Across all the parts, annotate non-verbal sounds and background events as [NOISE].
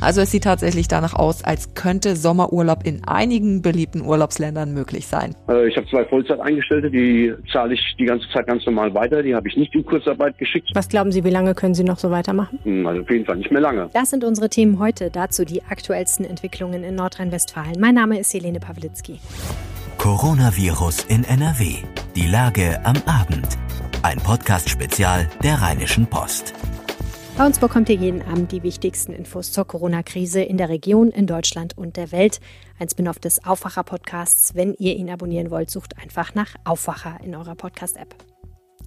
Also es sieht tatsächlich danach aus, als könnte Sommerurlaub in einigen beliebten Urlaubsländern möglich sein. Äh, ich habe zwei Vollzeitangestellte, die zahle ich die ganze Zeit ganz normal weiter. Die habe ich nicht in Kurzarbeit geschickt. Was glauben Sie, wie lange können Sie noch so weitermachen? Hm, also auf jeden Fall nicht mehr lange. Das sind unsere Themen heute. Dazu die aktuellsten Entwicklungen in Nordrhein-Westfalen. Mein Name ist Helene Pawlitzki. Coronavirus in NRW. Die Lage am Abend. Ein Podcast-Spezial der Rheinischen Post. Bei uns bekommt ihr jeden Abend die wichtigsten Infos zur Corona-Krise in der Region, in Deutschland und der Welt. Ein Spin-off des Aufwacher-Podcasts. Wenn ihr ihn abonnieren wollt, sucht einfach nach Aufwacher in eurer Podcast-App.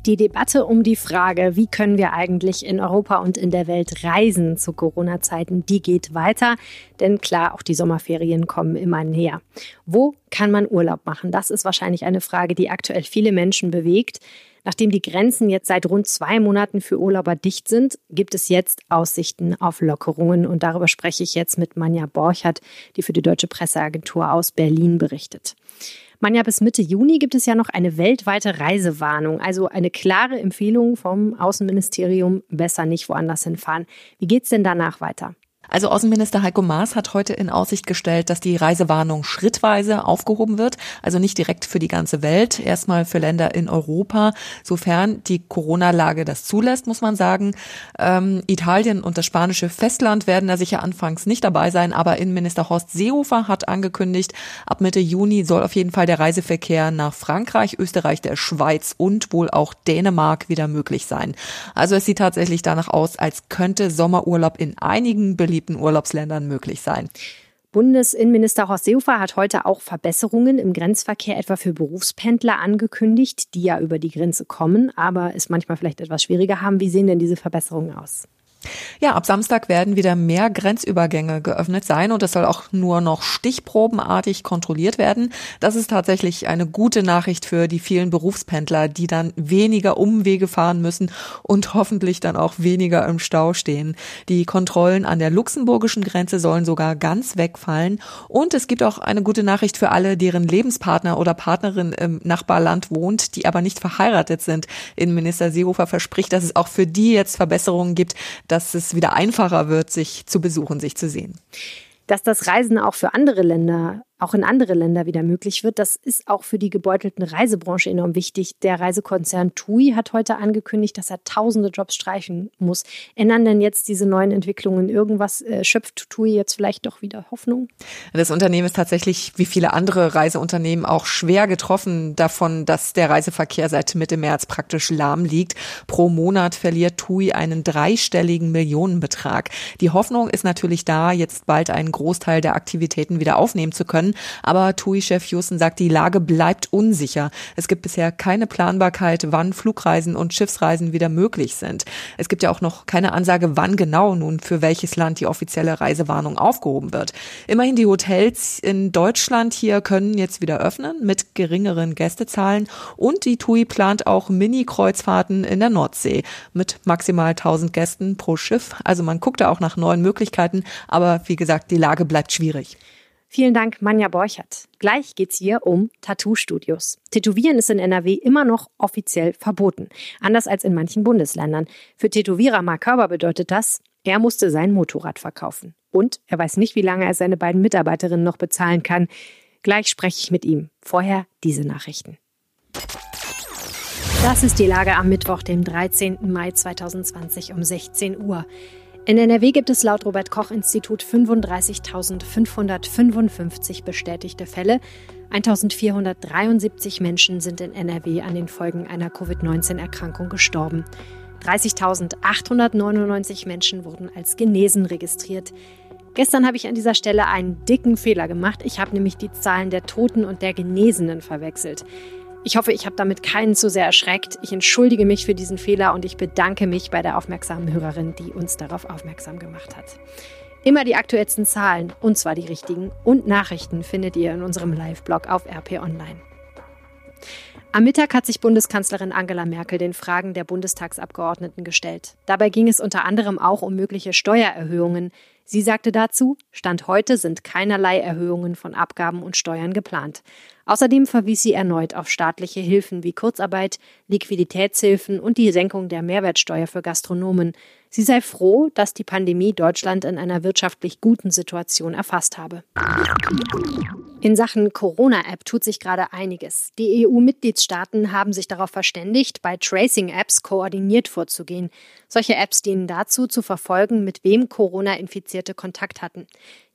Die Debatte um die Frage, wie können wir eigentlich in Europa und in der Welt reisen zu Corona-Zeiten, die geht weiter. Denn klar, auch die Sommerferien kommen immer näher. Wo kann man Urlaub machen? Das ist wahrscheinlich eine Frage, die aktuell viele Menschen bewegt. Nachdem die Grenzen jetzt seit rund zwei Monaten für Urlauber dicht sind, gibt es jetzt Aussichten auf Lockerungen. Und darüber spreche ich jetzt mit Manja Borchert, die für die Deutsche Presseagentur aus Berlin berichtet. Manja, bis Mitte Juni gibt es ja noch eine weltweite Reisewarnung, also eine klare Empfehlung vom Außenministerium, besser nicht woanders hinfahren. Wie geht's denn danach weiter? Also Außenminister Heiko Maas hat heute in Aussicht gestellt, dass die Reisewarnung schrittweise aufgehoben wird, also nicht direkt für die ganze Welt, erstmal für Länder in Europa, sofern die Corona-Lage das zulässt, muss man sagen. Ähm, Italien und das spanische Festland werden da sicher anfangs nicht dabei sein, aber Innenminister Horst Seehofer hat angekündigt, ab Mitte Juni soll auf jeden Fall der Reiseverkehr nach Frankreich, Österreich, der Schweiz und wohl auch Dänemark wieder möglich sein. Also es sieht tatsächlich danach aus, als könnte Sommerurlaub in einigen beliebten beliebten Urlaubsländern möglich sein. Bundesinnenminister Horst Seehofer hat heute auch Verbesserungen im Grenzverkehr etwa für Berufspendler angekündigt, die ja über die Grenze kommen, aber es manchmal vielleicht etwas schwieriger haben. Wie sehen denn diese Verbesserungen aus? Ja, ab Samstag werden wieder mehr Grenzübergänge geöffnet sein und es soll auch nur noch stichprobenartig kontrolliert werden. Das ist tatsächlich eine gute Nachricht für die vielen Berufspendler, die dann weniger Umwege fahren müssen und hoffentlich dann auch weniger im Stau stehen. Die Kontrollen an der luxemburgischen Grenze sollen sogar ganz wegfallen und es gibt auch eine gute Nachricht für alle, deren Lebenspartner oder Partnerin im Nachbarland wohnt, die aber nicht verheiratet sind. Innenminister Seehofer verspricht, dass es auch für die jetzt Verbesserungen gibt, dass es wieder einfacher wird, sich zu besuchen, sich zu sehen. Dass das Reisen auch für andere Länder auch in andere Länder wieder möglich wird. Das ist auch für die gebeutelten Reisebranche enorm wichtig. Der Reisekonzern TUI hat heute angekündigt, dass er tausende Jobs streichen muss. Ändern denn jetzt diese neuen Entwicklungen irgendwas? Äh, schöpft TUI jetzt vielleicht doch wieder Hoffnung? Das Unternehmen ist tatsächlich, wie viele andere Reiseunternehmen, auch schwer getroffen davon, dass der Reiseverkehr seit Mitte März praktisch lahm liegt. Pro Monat verliert TUI einen dreistelligen Millionenbetrag. Die Hoffnung ist natürlich da, jetzt bald einen Großteil der Aktivitäten wieder aufnehmen zu können. Aber TUI-Chef Houston sagt, die Lage bleibt unsicher. Es gibt bisher keine Planbarkeit, wann Flugreisen und Schiffsreisen wieder möglich sind. Es gibt ja auch noch keine Ansage, wann genau nun für welches Land die offizielle Reisewarnung aufgehoben wird. Immerhin die Hotels in Deutschland hier können jetzt wieder öffnen mit geringeren Gästezahlen und die TUI plant auch Mini-Kreuzfahrten in der Nordsee mit maximal 1000 Gästen pro Schiff. Also man guckt da auch nach neuen Möglichkeiten, aber wie gesagt, die Lage bleibt schwierig. Vielen Dank, Manja Borchert. Gleich geht's hier um Tattoo-Studios. Tätowieren ist in NRW immer noch offiziell verboten. Anders als in manchen Bundesländern. Für Tätowierer Mark Körber bedeutet das, er musste sein Motorrad verkaufen. Und er weiß nicht, wie lange er seine beiden Mitarbeiterinnen noch bezahlen kann. Gleich spreche ich mit ihm. Vorher diese Nachrichten. Das ist die Lage am Mittwoch, dem 13. Mai 2020 um 16 Uhr. In NRW gibt es laut Robert Koch Institut 35.555 bestätigte Fälle. 1473 Menschen sind in NRW an den Folgen einer Covid-19-Erkrankung gestorben. 30.899 Menschen wurden als genesen registriert. Gestern habe ich an dieser Stelle einen dicken Fehler gemacht. Ich habe nämlich die Zahlen der Toten und der Genesenen verwechselt. Ich hoffe, ich habe damit keinen zu sehr erschreckt. Ich entschuldige mich für diesen Fehler und ich bedanke mich bei der aufmerksamen Hörerin, die uns darauf aufmerksam gemacht hat. Immer die aktuellsten Zahlen, und zwar die richtigen, und Nachrichten findet ihr in unserem Live-Blog auf RP Online. Am Mittag hat sich Bundeskanzlerin Angela Merkel den Fragen der Bundestagsabgeordneten gestellt. Dabei ging es unter anderem auch um mögliche Steuererhöhungen. Sie sagte dazu, Stand heute sind keinerlei Erhöhungen von Abgaben und Steuern geplant. Außerdem verwies sie erneut auf staatliche Hilfen wie Kurzarbeit, Liquiditätshilfen und die Senkung der Mehrwertsteuer für Gastronomen. Sie sei froh, dass die Pandemie Deutschland in einer wirtschaftlich guten Situation erfasst habe. In Sachen Corona-App tut sich gerade einiges. Die EU-Mitgliedstaaten haben sich darauf verständigt, bei Tracing-Apps koordiniert vorzugehen. Solche Apps dienen dazu, zu verfolgen, mit wem Corona-Infizierte Kontakt hatten.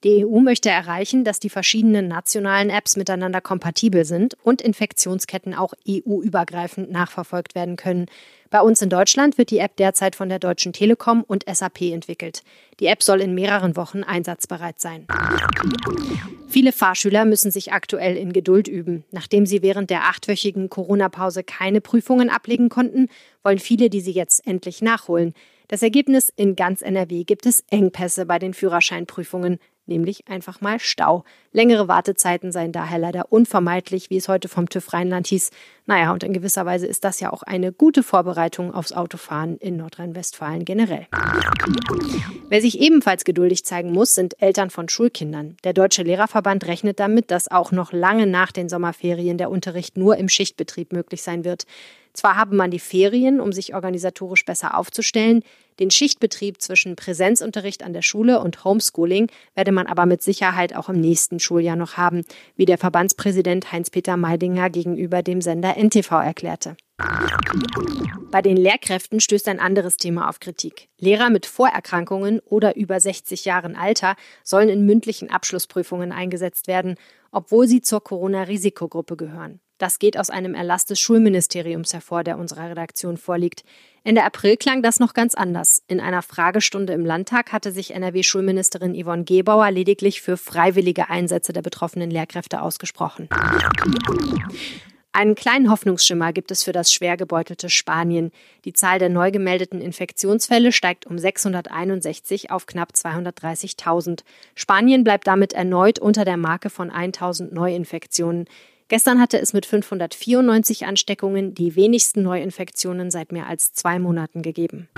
Die EU möchte erreichen, dass die verschiedenen nationalen Apps miteinander kompatibel sind und Infektionsketten auch EU-übergreifend nachverfolgt werden können. Bei uns in Deutschland wird die App derzeit von der Deutschen Telekom und SAP entwickelt. Die App soll in mehreren Wochen einsatzbereit sein. Viele Fahrschüler müssen sich aktuell in Geduld üben. Nachdem sie während der achtwöchigen Corona-Pause keine Prüfungen ablegen konnten, wollen viele diese jetzt endlich nachholen. Das Ergebnis in ganz NRW gibt es Engpässe bei den Führerscheinprüfungen nämlich einfach mal Stau. Längere Wartezeiten seien daher leider unvermeidlich, wie es heute vom TÜV Rheinland hieß. Naja, und in gewisser Weise ist das ja auch eine gute Vorbereitung aufs Autofahren in Nordrhein-Westfalen generell. Wer sich ebenfalls geduldig zeigen muss, sind Eltern von Schulkindern. Der Deutsche Lehrerverband rechnet damit, dass auch noch lange nach den Sommerferien der Unterricht nur im Schichtbetrieb möglich sein wird. Zwar habe man die Ferien, um sich organisatorisch besser aufzustellen, den Schichtbetrieb zwischen Präsenzunterricht an der Schule und Homeschooling werde man aber mit Sicherheit auch im nächsten Schuljahr noch haben, wie der Verbandspräsident Heinz-Peter Meidinger gegenüber dem Sender NTV erklärte. Bei den Lehrkräften stößt ein anderes Thema auf Kritik. Lehrer mit Vorerkrankungen oder über 60 Jahren Alter sollen in mündlichen Abschlussprüfungen eingesetzt werden, obwohl sie zur Corona-Risikogruppe gehören. Das geht aus einem Erlass des Schulministeriums hervor, der unserer Redaktion vorliegt. Ende April klang das noch ganz anders. In einer Fragestunde im Landtag hatte sich NRW-Schulministerin Yvonne Gebauer lediglich für freiwillige Einsätze der betroffenen Lehrkräfte ausgesprochen. Einen kleinen Hoffnungsschimmer gibt es für das schwer gebeutelte Spanien. Die Zahl der neu gemeldeten Infektionsfälle steigt um 661 auf knapp 230.000. Spanien bleibt damit erneut unter der Marke von 1000 Neuinfektionen. Gestern hatte es mit 594 Ansteckungen die wenigsten Neuinfektionen seit mehr als zwei Monaten gegeben.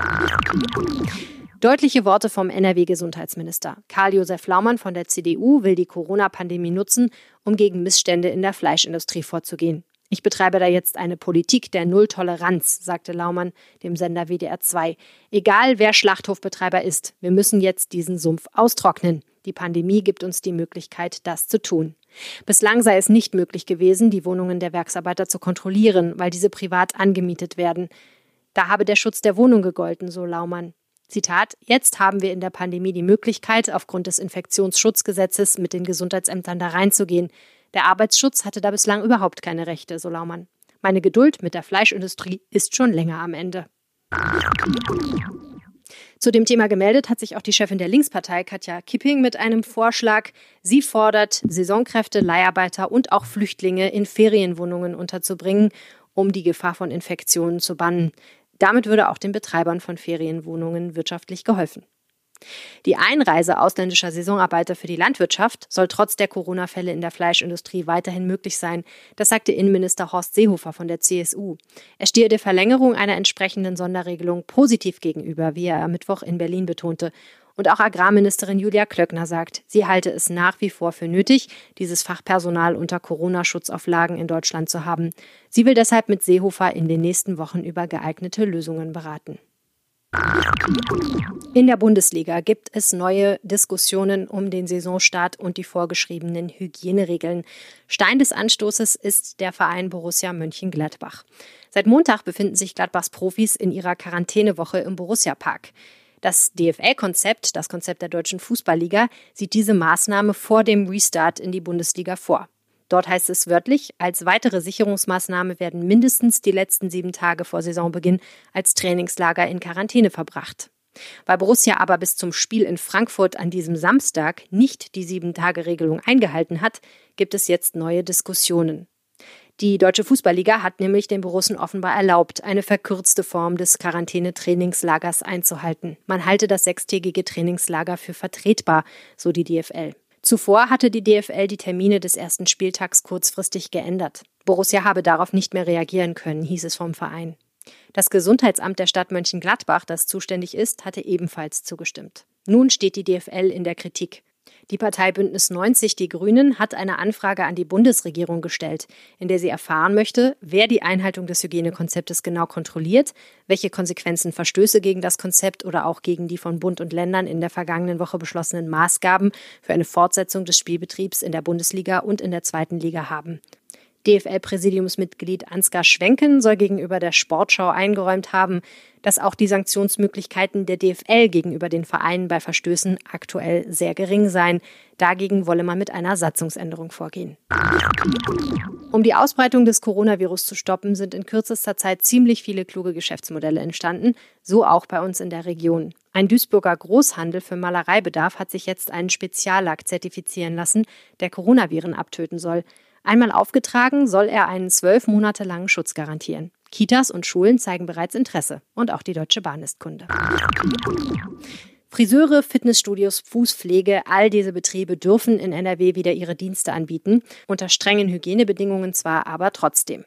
Deutliche Worte vom NRW-Gesundheitsminister. Karl-Josef Laumann von der CDU will die Corona-Pandemie nutzen, um gegen Missstände in der Fleischindustrie vorzugehen. Ich betreibe da jetzt eine Politik der Nulltoleranz, sagte Laumann dem Sender WDR 2. Egal wer Schlachthofbetreiber ist, wir müssen jetzt diesen Sumpf austrocknen. Die Pandemie gibt uns die Möglichkeit, das zu tun. Bislang sei es nicht möglich gewesen, die Wohnungen der Werksarbeiter zu kontrollieren, weil diese privat angemietet werden. Da habe der Schutz der Wohnung gegolten, so Laumann. Zitat, jetzt haben wir in der Pandemie die Möglichkeit, aufgrund des Infektionsschutzgesetzes mit den Gesundheitsämtern da reinzugehen. Der Arbeitsschutz hatte da bislang überhaupt keine Rechte, so Laumann. Meine Geduld mit der Fleischindustrie ist schon länger am Ende. Zu dem Thema gemeldet hat sich auch die Chefin der Linkspartei, Katja Kipping, mit einem Vorschlag. Sie fordert, Saisonkräfte, Leiharbeiter und auch Flüchtlinge in Ferienwohnungen unterzubringen, um die Gefahr von Infektionen zu bannen. Damit würde auch den Betreibern von Ferienwohnungen wirtschaftlich geholfen. Die Einreise ausländischer Saisonarbeiter für die Landwirtschaft soll trotz der Corona-Fälle in der Fleischindustrie weiterhin möglich sein. Das sagte Innenminister Horst Seehofer von der CSU. Er stehe der Verlängerung einer entsprechenden Sonderregelung positiv gegenüber, wie er am Mittwoch in Berlin betonte. Und auch Agrarministerin Julia Klöckner sagt, sie halte es nach wie vor für nötig, dieses Fachpersonal unter Corona-Schutzauflagen in Deutschland zu haben. Sie will deshalb mit Seehofer in den nächsten Wochen über geeignete Lösungen beraten. In der Bundesliga gibt es neue Diskussionen um den Saisonstart und die vorgeschriebenen Hygieneregeln. Stein des Anstoßes ist der Verein Borussia Mönchengladbach. Seit Montag befinden sich Gladbachs Profis in ihrer Quarantänewoche im Borussia Park. Das DFL-Konzept, das Konzept der deutschen Fußballliga, sieht diese Maßnahme vor dem Restart in die Bundesliga vor. Dort heißt es wörtlich, als weitere Sicherungsmaßnahme werden mindestens die letzten sieben Tage vor Saisonbeginn als Trainingslager in Quarantäne verbracht. Weil Borussia aber bis zum Spiel in Frankfurt an diesem Samstag nicht die Sieben-Tage-Regelung eingehalten hat, gibt es jetzt neue Diskussionen. Die Deutsche Fußballliga hat nämlich den Borussen offenbar erlaubt, eine verkürzte Form des Quarantäne-Trainingslagers einzuhalten. Man halte das sechstägige Trainingslager für vertretbar, so die DFL. Zuvor hatte die DFL die Termine des ersten Spieltags kurzfristig geändert. Borussia habe darauf nicht mehr reagieren können, hieß es vom Verein. Das Gesundheitsamt der Stadt Mönchengladbach, das zuständig ist, hatte ebenfalls zugestimmt. Nun steht die DFL in der Kritik. Die Partei Bündnis 90 Die Grünen hat eine Anfrage an die Bundesregierung gestellt, in der sie erfahren möchte, wer die Einhaltung des Hygienekonzeptes genau kontrolliert, welche Konsequenzen Verstöße gegen das Konzept oder auch gegen die von Bund und Ländern in der vergangenen Woche beschlossenen Maßgaben für eine Fortsetzung des Spielbetriebs in der Bundesliga und in der zweiten Liga haben. DFL-Präsidiumsmitglied Ansgar Schwenken soll gegenüber der Sportschau eingeräumt haben, dass auch die Sanktionsmöglichkeiten der DFL gegenüber den Vereinen bei Verstößen aktuell sehr gering seien. Dagegen wolle man mit einer Satzungsänderung vorgehen. Um die Ausbreitung des Coronavirus zu stoppen, sind in kürzester Zeit ziemlich viele kluge Geschäftsmodelle entstanden, so auch bei uns in der Region. Ein Duisburger Großhandel für Malereibedarf hat sich jetzt einen Speziallack zertifizieren lassen, der Coronaviren abtöten soll. Einmal aufgetragen, soll er einen zwölf Monate langen Schutz garantieren. Kitas und Schulen zeigen bereits Interesse und auch die Deutsche Bahn ist Kunde. Friseure, Fitnessstudios, Fußpflege, all diese Betriebe dürfen in NRW wieder ihre Dienste anbieten, unter strengen Hygienebedingungen zwar, aber trotzdem.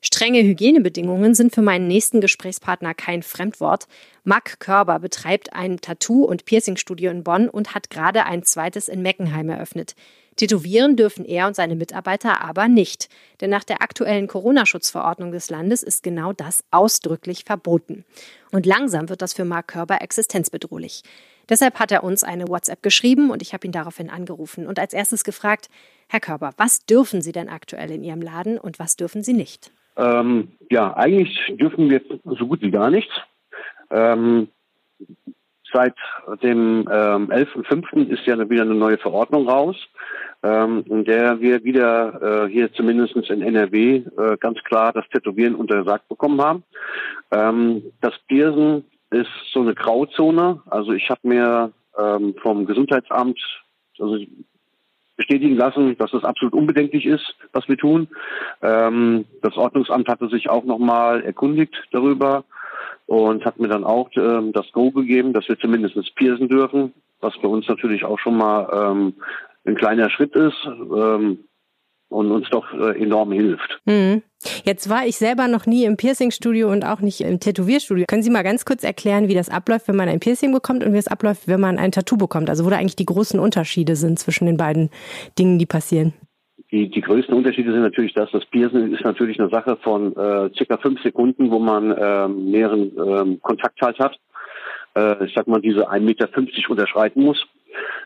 Strenge Hygienebedingungen sind für meinen nächsten Gesprächspartner kein Fremdwort. Marc Körber betreibt ein Tattoo- und Piercingstudio in Bonn und hat gerade ein zweites in Meckenheim eröffnet. Tätowieren dürfen er und seine Mitarbeiter aber nicht, denn nach der aktuellen Corona-Schutzverordnung des Landes ist genau das ausdrücklich verboten. Und langsam wird das für Mark Körber existenzbedrohlich. Deshalb hat er uns eine WhatsApp geschrieben und ich habe ihn daraufhin angerufen und als erstes gefragt, Herr Körber, was dürfen Sie denn aktuell in Ihrem Laden und was dürfen Sie nicht? Ähm, ja, eigentlich dürfen wir so gut wie gar nichts. Ähm, seit dem ähm, 11.05. ist ja wieder eine neue Verordnung raus, ähm, in der wir wieder äh, hier zumindest in NRW äh, ganz klar das Tätowieren untersagt bekommen haben. Ähm, das Piercen ist so eine Grauzone. Also ich habe mir ähm, vom Gesundheitsamt also bestätigen lassen, dass das absolut unbedenklich ist, was wir tun. Ähm, das Ordnungsamt hatte sich auch nochmal erkundigt darüber und hat mir dann auch ähm, das Go gegeben, dass wir zumindest piercen dürfen, was bei uns natürlich auch schon mal ähm, ein kleiner Schritt ist ähm, und uns doch äh, enorm hilft. Mhm. Jetzt war ich selber noch nie im Piercingstudio und auch nicht im Tätowierstudio. Können Sie mal ganz kurz erklären, wie das abläuft, wenn man ein Piercing bekommt und wie es abläuft, wenn man ein Tattoo bekommt? Also wo da eigentlich die großen Unterschiede sind zwischen den beiden Dingen, die passieren? Die, die größten Unterschiede sind natürlich, dass das Piercing ist natürlich eine Sache von äh, circa fünf Sekunden, wo man ähm, näheren ähm, Kontakt halt hat. Äh, ich sag mal, diese 1,50 Meter unterschreiten muss.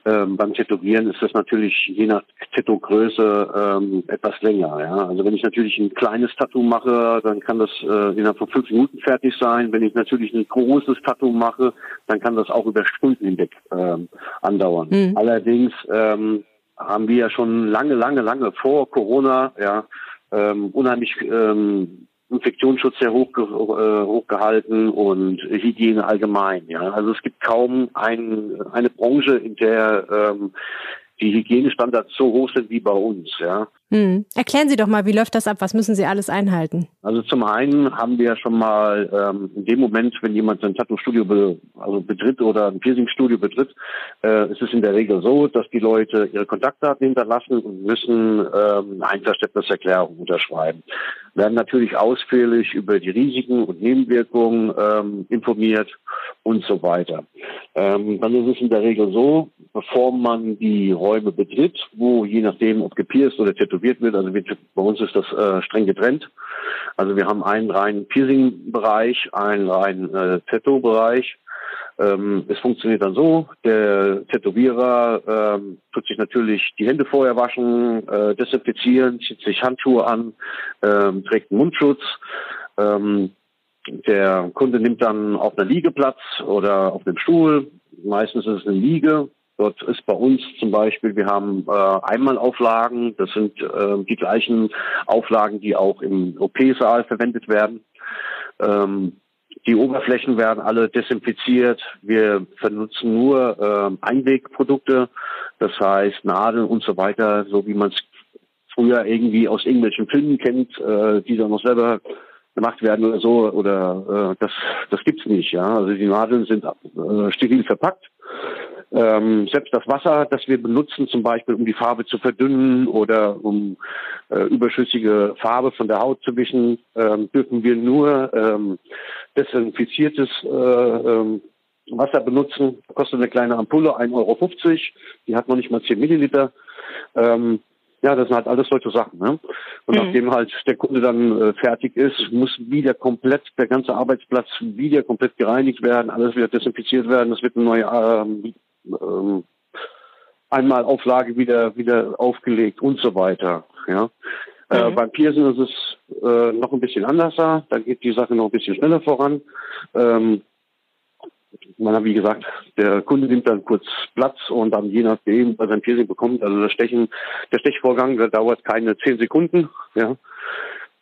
Ähm, beim Tätowieren ist das natürlich je nach Tattoo-Größe ähm, etwas länger. Ja? Also wenn ich natürlich ein kleines Tattoo mache, dann kann das äh, innerhalb von fünf Minuten fertig sein. Wenn ich natürlich ein großes Tattoo mache, dann kann das auch über Stunden hinweg ähm, andauern. Mhm. Allerdings ähm, haben wir ja schon lange, lange, lange vor Corona ja ähm, unheimlich ähm, Infektionsschutz sehr hoch, äh, hochgehalten und Hygiene allgemein. Ja, also es gibt kaum ein, eine Branche, in der ähm, die Hygienestandards so hoch sind wie bei uns. Ja. Hm. Erklären Sie doch mal, wie läuft das ab? Was müssen Sie alles einhalten? Also zum einen haben wir schon mal ähm, in dem Moment, wenn jemand ein Tattoo-Studio be, also betritt oder ein Piercing-Studio betritt, äh, ist es in der Regel so, dass die Leute ihre Kontaktdaten hinterlassen und müssen ähm, eine Einverständniserklärung unterschreiben. Werden natürlich ausführlich über die Risiken und Nebenwirkungen ähm, informiert und so weiter. Ähm, dann ist es in der Regel so, bevor man die Räume betritt, wo je nachdem, ob gepierst oder tätowiert tätowiert wird. Also bei uns ist das äh, streng getrennt. Also wir haben einen reinen Piercing-Bereich, einen reinen äh, Tattoo-Bereich. Ähm, es funktioniert dann so, der Tätowierer ähm, tut sich natürlich die Hände vorher waschen, äh, desinfizieren, zieht sich Handschuhe an, ähm, trägt einen Mundschutz. Ähm, der Kunde nimmt dann auf einer Liege Platz oder auf einem Stuhl. Meistens ist es eine Liege. Dort ist bei uns zum Beispiel, wir haben äh, Einmalauflagen, das sind äh, die gleichen Auflagen, die auch im OP-Saal verwendet werden. Ähm, die Oberflächen werden alle desinfiziert. Wir benutzen nur äh, Einwegprodukte, das heißt Nadeln und so weiter, so wie man es früher irgendwie aus irgendwelchen Filmen kennt, äh, die dann noch selber gemacht werden oder so. Oder äh, das das gibt's nicht. Ja, also die Nadeln sind äh, steril verpackt Ähm, selbst das Wasser, das wir benutzen, zum Beispiel um die Farbe zu verdünnen oder um äh, überschüssige Farbe von der Haut zu wischen, ähm, dürfen wir nur ähm, desinfiziertes äh, ähm, Wasser benutzen. Kostet eine kleine Ampulle 1,50 Euro. Die hat noch nicht mal 10 Milliliter. Ähm, ja, das sind halt alles solche Sachen. Ne? Und mhm. nachdem halt der Kunde dann äh, fertig ist, muss wieder komplett der ganze Arbeitsplatz wieder komplett gereinigt werden, alles wieder desinfiziert werden. Es wird eine neue ähm, ähm, Einmalauflage wieder wieder aufgelegt und so weiter. Ja. Äh, mhm. Äh, beim Piercing ist es äh, noch ein bisschen anders da. Da geht die Sache noch ein bisschen schneller voran. Ähm, man hat, wie gesagt, der Kunde nimmt dann kurz Platz und dann je nachdem, was ein Piercing bekommt, also das Stechen, der Stechvorgang, der dauert keine zehn Sekunden, ja.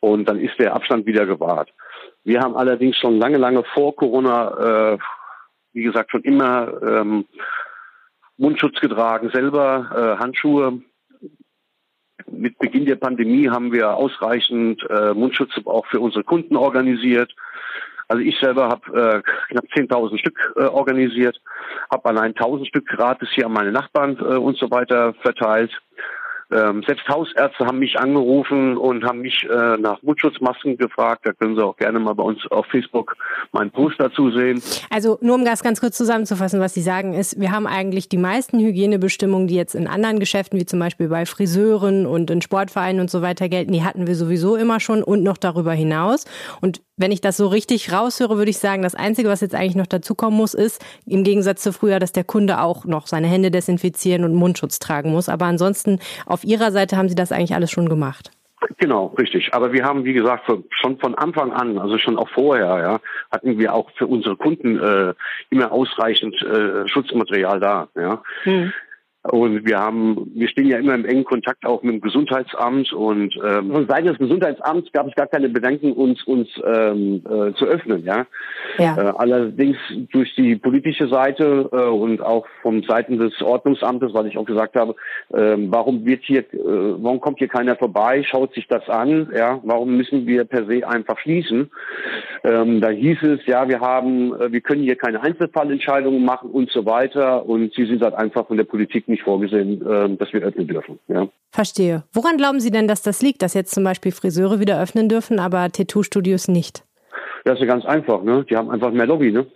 Und dann ist der Abstand wieder gewahrt. Wir haben allerdings schon lange, lange vor Corona, äh, wie gesagt, schon immer ähm, Mundschutz getragen, selber äh, Handschuhe. Mit Beginn der Pandemie haben wir ausreichend äh, Mundschutz auch für unsere Kunden organisiert. Also ich selber habe äh, knapp 10.000 Stück äh, organisiert, habe allein 1.000 Stück gratis hier an meine Nachbarn äh, und so weiter verteilt. Ähm, selbst Hausärzte haben mich angerufen und haben mich äh, nach Mundschutzmasken gefragt. Da können Sie auch gerne mal bei uns auf Facebook meinen Post dazu sehen. Also nur um das ganz kurz zusammenzufassen, was Sie sagen ist, wir haben eigentlich die meisten Hygienebestimmungen, die jetzt in anderen Geschäften, wie zum Beispiel bei Friseuren und in Sportvereinen und so weiter gelten, die hatten wir sowieso immer schon und noch darüber hinaus. Und wenn ich das so richtig raushöre, würde ich sagen, das Einzige, was jetzt eigentlich noch dazukommen muss, ist im Gegensatz zu früher, dass der Kunde auch noch seine Hände desinfizieren und Mundschutz tragen muss. Aber ansonsten auf Ihrer Seite haben Sie das eigentlich alles schon gemacht. Genau, richtig. Aber wir haben, wie gesagt, schon von Anfang an, also schon auch vorher, ja, hatten wir auch für unsere Kunden äh, immer ausreichend äh, Schutzmaterial da. Ja. Hm. Und wir haben, wir stehen ja immer im engen Kontakt auch mit dem Gesundheitsamt und ähm, von Seiten des Gesundheitsamts gab es gar keine Bedenken, uns uns ähm, äh, zu öffnen, ja. ja. Äh, allerdings durch die politische Seite äh, und auch von Seiten des Ordnungsamtes, weil ich auch gesagt habe, äh, warum wird hier, äh, warum kommt hier keiner vorbei, schaut sich das an, ja, warum müssen wir per se einfach schließen? Ähm, da hieß es, ja, wir haben, äh, wir können hier keine Einzelfallentscheidungen machen und so weiter und sie sind halt einfach von der Politik nicht vorgesehen, äh, dass wir öffnen dürfen. Ja. Verstehe. Woran glauben Sie denn, dass das liegt, dass jetzt zum Beispiel Friseure wieder öffnen dürfen, aber Tattoo-Studios nicht? Das ist ja ganz einfach. Ne? Die haben einfach mehr Lobby. Ne?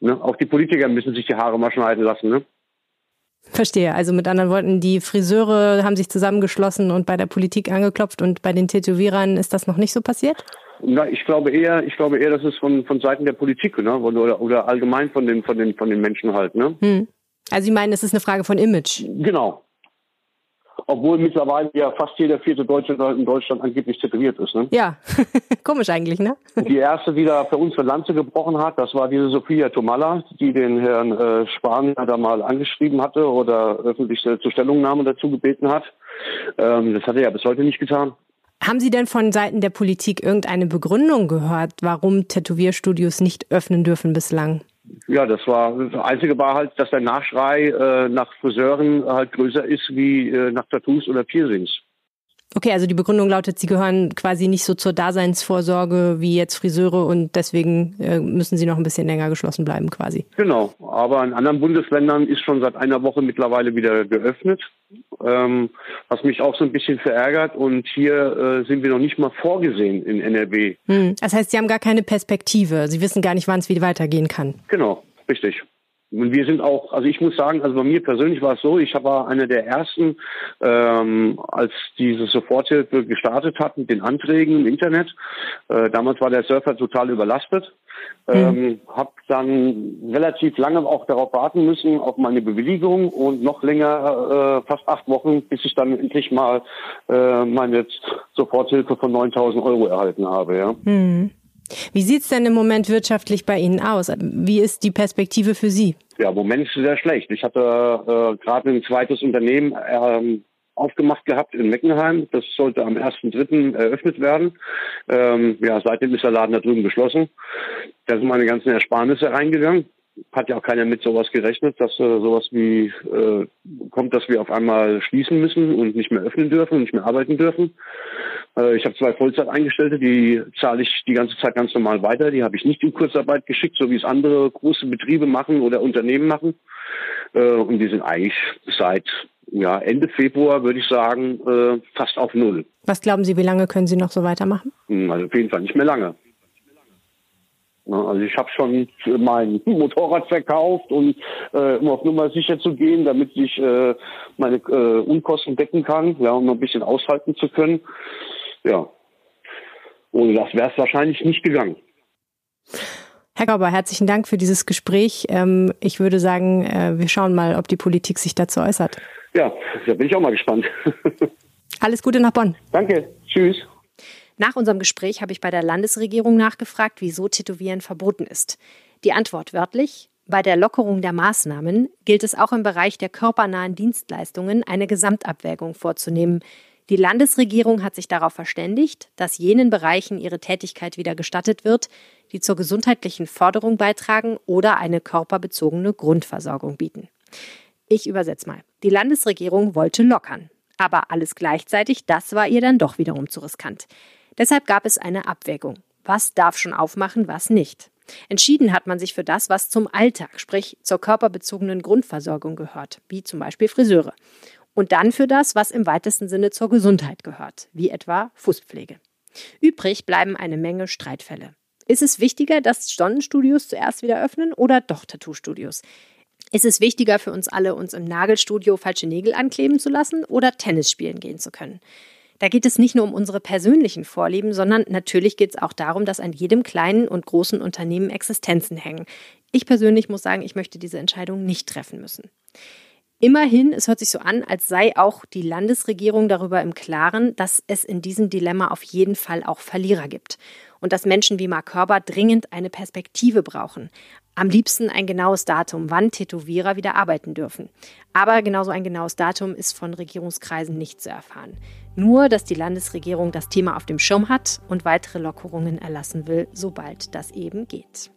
Ne? Auch die Politiker müssen sich die Haare mal schneiden lassen. Ne? Verstehe. Also mit anderen Worten, die Friseure haben sich zusammengeschlossen und bei der Politik angeklopft und bei den Tätowierern ist das noch nicht so passiert? Na, ich glaube eher, ich glaube eher, dass es von, von Seiten der Politik, ne? Oder, oder allgemein von den, von den, von den Menschen halt, ne? Hm. Also Sie meinen, es ist eine Frage von Image? Genau. Obwohl mittlerweile ja fast jeder vierte Deutsche in Deutschland angeblich tätowiert ist. Ne? Ja, [LAUGHS] komisch eigentlich, ne? Die erste, die da für uns eine Lanze gebrochen hat, das war diese Sophia Tomalla, die den Herrn äh, Spahn da mal angeschrieben hatte oder öffentlich äh, zur Stellungnahme dazu gebeten hat. Ähm, das hat er ja bis heute nicht getan. Haben Sie denn von Seiten der Politik irgendeine Begründung gehört, warum Tätowierstudios nicht öffnen dürfen bislang? Ja, das war das Einzige war halt, dass der Nachschrei äh, nach Friseuren halt größer ist wie äh, nach Tattoos oder Piercings. Okay, also die Begründung lautet, sie gehören quasi nicht so zur Daseinsvorsorge wie jetzt Friseure und deswegen äh, müssen sie noch ein bisschen länger geschlossen bleiben quasi. Genau, aber in anderen Bundesländern ist schon seit einer Woche mittlerweile wieder geöffnet, ähm, was mich auch so ein bisschen verärgert und hier äh, sind wir noch nicht mal vorgesehen in NRW. Hm. Das heißt, Sie haben gar keine Perspektive, Sie wissen gar nicht, wann es wieder weitergehen kann. Genau, richtig. Und wir sind auch, also ich muss sagen, also bei mir persönlich war es so, ich war einer der ersten, ähm, als diese Soforthilfe gestartet hat mit den Anträgen im Internet. Äh, damals war der Surfer total überlastet. Ähm, mhm. Habe dann relativ lange auch darauf warten müssen, auf meine Bewilligung und noch länger, äh, fast acht Wochen, bis ich dann endlich mal äh, meine Soforthilfe von 9000 Euro erhalten habe. Ja. Mhm. Wie sieht es denn im Moment wirtschaftlich bei Ihnen aus? Wie ist die Perspektive für Sie? Ja, im Moment ist es sehr schlecht. Ich hatte äh, gerade ein zweites Unternehmen ähm, aufgemacht gehabt in Meckenheim. Das sollte am 1.3. eröffnet werden. Ähm, ja, seitdem ist der Laden da drüben geschlossen. Da sind meine ganzen Ersparnisse reingegangen. Hat ja auch keiner mit sowas gerechnet, dass äh, sowas wie äh, kommt, dass wir auf einmal schließen müssen und nicht mehr öffnen dürfen und nicht mehr arbeiten dürfen. Äh, ich habe zwei Vollzeiteingestellte, die zahle ich die ganze Zeit ganz normal weiter. Die habe ich nicht in Kurzarbeit geschickt, so wie es andere große Betriebe machen oder Unternehmen machen. Äh, und die sind eigentlich seit ja, Ende Februar, würde ich sagen, äh, fast auf Null. Was glauben Sie, wie lange können Sie noch so weitermachen? Hm, also auf jeden Fall nicht mehr lange. Also ich habe schon mein Motorrad verkauft und äh, um auf Nummer sicher zu gehen, damit ich äh, meine äh, Unkosten decken kann, ja, um noch ein bisschen aushalten zu können. Ja. Ohne das wäre es wahrscheinlich nicht gegangen. Herr Gauber, herzlichen Dank für dieses Gespräch. Ähm, ich würde sagen, äh, wir schauen mal, ob die Politik sich dazu äußert. Ja, da bin ich auch mal gespannt. [LAUGHS] Alles Gute nach Bonn. Danke. Tschüss. Nach unserem Gespräch habe ich bei der Landesregierung nachgefragt, wieso Tätowieren verboten ist. Die Antwort wörtlich, bei der Lockerung der Maßnahmen gilt es auch im Bereich der körpernahen Dienstleistungen eine Gesamtabwägung vorzunehmen. Die Landesregierung hat sich darauf verständigt, dass jenen Bereichen ihre Tätigkeit wieder gestattet wird, die zur gesundheitlichen Förderung beitragen oder eine körperbezogene Grundversorgung bieten. Ich übersetze mal. Die Landesregierung wollte lockern, aber alles gleichzeitig, das war ihr dann doch wiederum zu riskant. Deshalb gab es eine Abwägung. Was darf schon aufmachen, was nicht? Entschieden hat man sich für das, was zum Alltag, sprich zur körperbezogenen Grundversorgung gehört, wie zum Beispiel Friseure. Und dann für das, was im weitesten Sinne zur Gesundheit gehört, wie etwa Fußpflege. Übrig bleiben eine Menge Streitfälle. Ist es wichtiger, dass Sonnenstudios zuerst wieder öffnen oder doch Tattoo-Studios? Ist es wichtiger für uns alle, uns im Nagelstudio falsche Nägel ankleben zu lassen oder Tennis spielen gehen zu können? Da geht es nicht nur um unsere persönlichen Vorlieben, sondern natürlich geht es auch darum, dass an jedem kleinen und großen Unternehmen Existenzen hängen. Ich persönlich muss sagen, ich möchte diese Entscheidung nicht treffen müssen. Immerhin, es hört sich so an, als sei auch die Landesregierung darüber im Klaren, dass es in diesem Dilemma auf jeden Fall auch Verlierer gibt und dass Menschen wie Mark Körber dringend eine Perspektive brauchen. Am liebsten ein genaues Datum, wann Tätowierer wieder arbeiten dürfen. Aber genauso ein genaues Datum ist von Regierungskreisen nicht zu erfahren. Nur, dass die Landesregierung das Thema auf dem Schirm hat und weitere Lockerungen erlassen will, sobald das eben geht.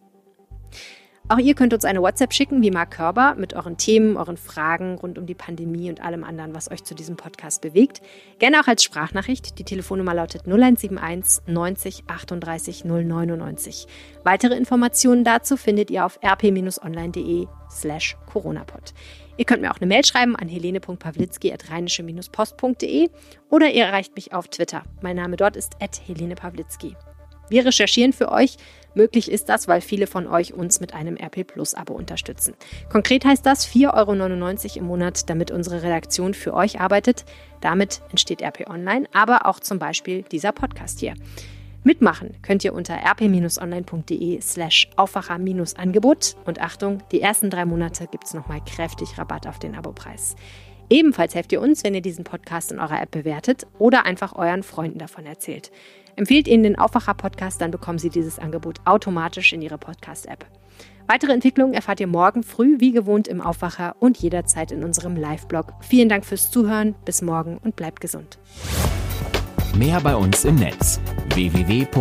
Auch ihr könnt uns eine WhatsApp schicken, wie Mark Körber, mit euren Themen, euren Fragen rund um die Pandemie und allem anderen, was euch zu diesem Podcast bewegt. Gerne auch als Sprachnachricht. Die Telefonnummer lautet 0171 90 38 099. Weitere Informationen dazu findet ihr auf rp-online.de slash coronapod. Ihr könnt mir auch eine Mail schreiben an helene.pawlitzki.rheinische-post.de oder ihr erreicht mich auf Twitter. Mein Name dort ist Helene Pawlitzki. Wir recherchieren für euch. Möglich ist das, weil viele von euch uns mit einem RP Plus Abo unterstützen. Konkret heißt das 4,99 Euro im Monat, damit unsere Redaktion für euch arbeitet. Damit entsteht RP Online, aber auch zum Beispiel dieser Podcast hier. Mitmachen könnt ihr unter rp-online.de slash Aufwacher-Angebot. Und Achtung, die ersten drei Monate gibt es nochmal kräftig Rabatt auf den Abopreis. Ebenfalls helft ihr uns, wenn ihr diesen Podcast in eurer App bewertet oder einfach euren Freunden davon erzählt. Empfehlt Ihnen den Aufwacher-Podcast, dann bekommen Sie dieses Angebot automatisch in Ihre Podcast-App. Weitere Entwicklungen erfahrt ihr morgen früh wie gewohnt im Aufwacher und jederzeit in unserem Live-Blog. Vielen Dank fürs Zuhören, bis morgen und bleibt gesund. Mehr bei uns im Netz www.rp-online.de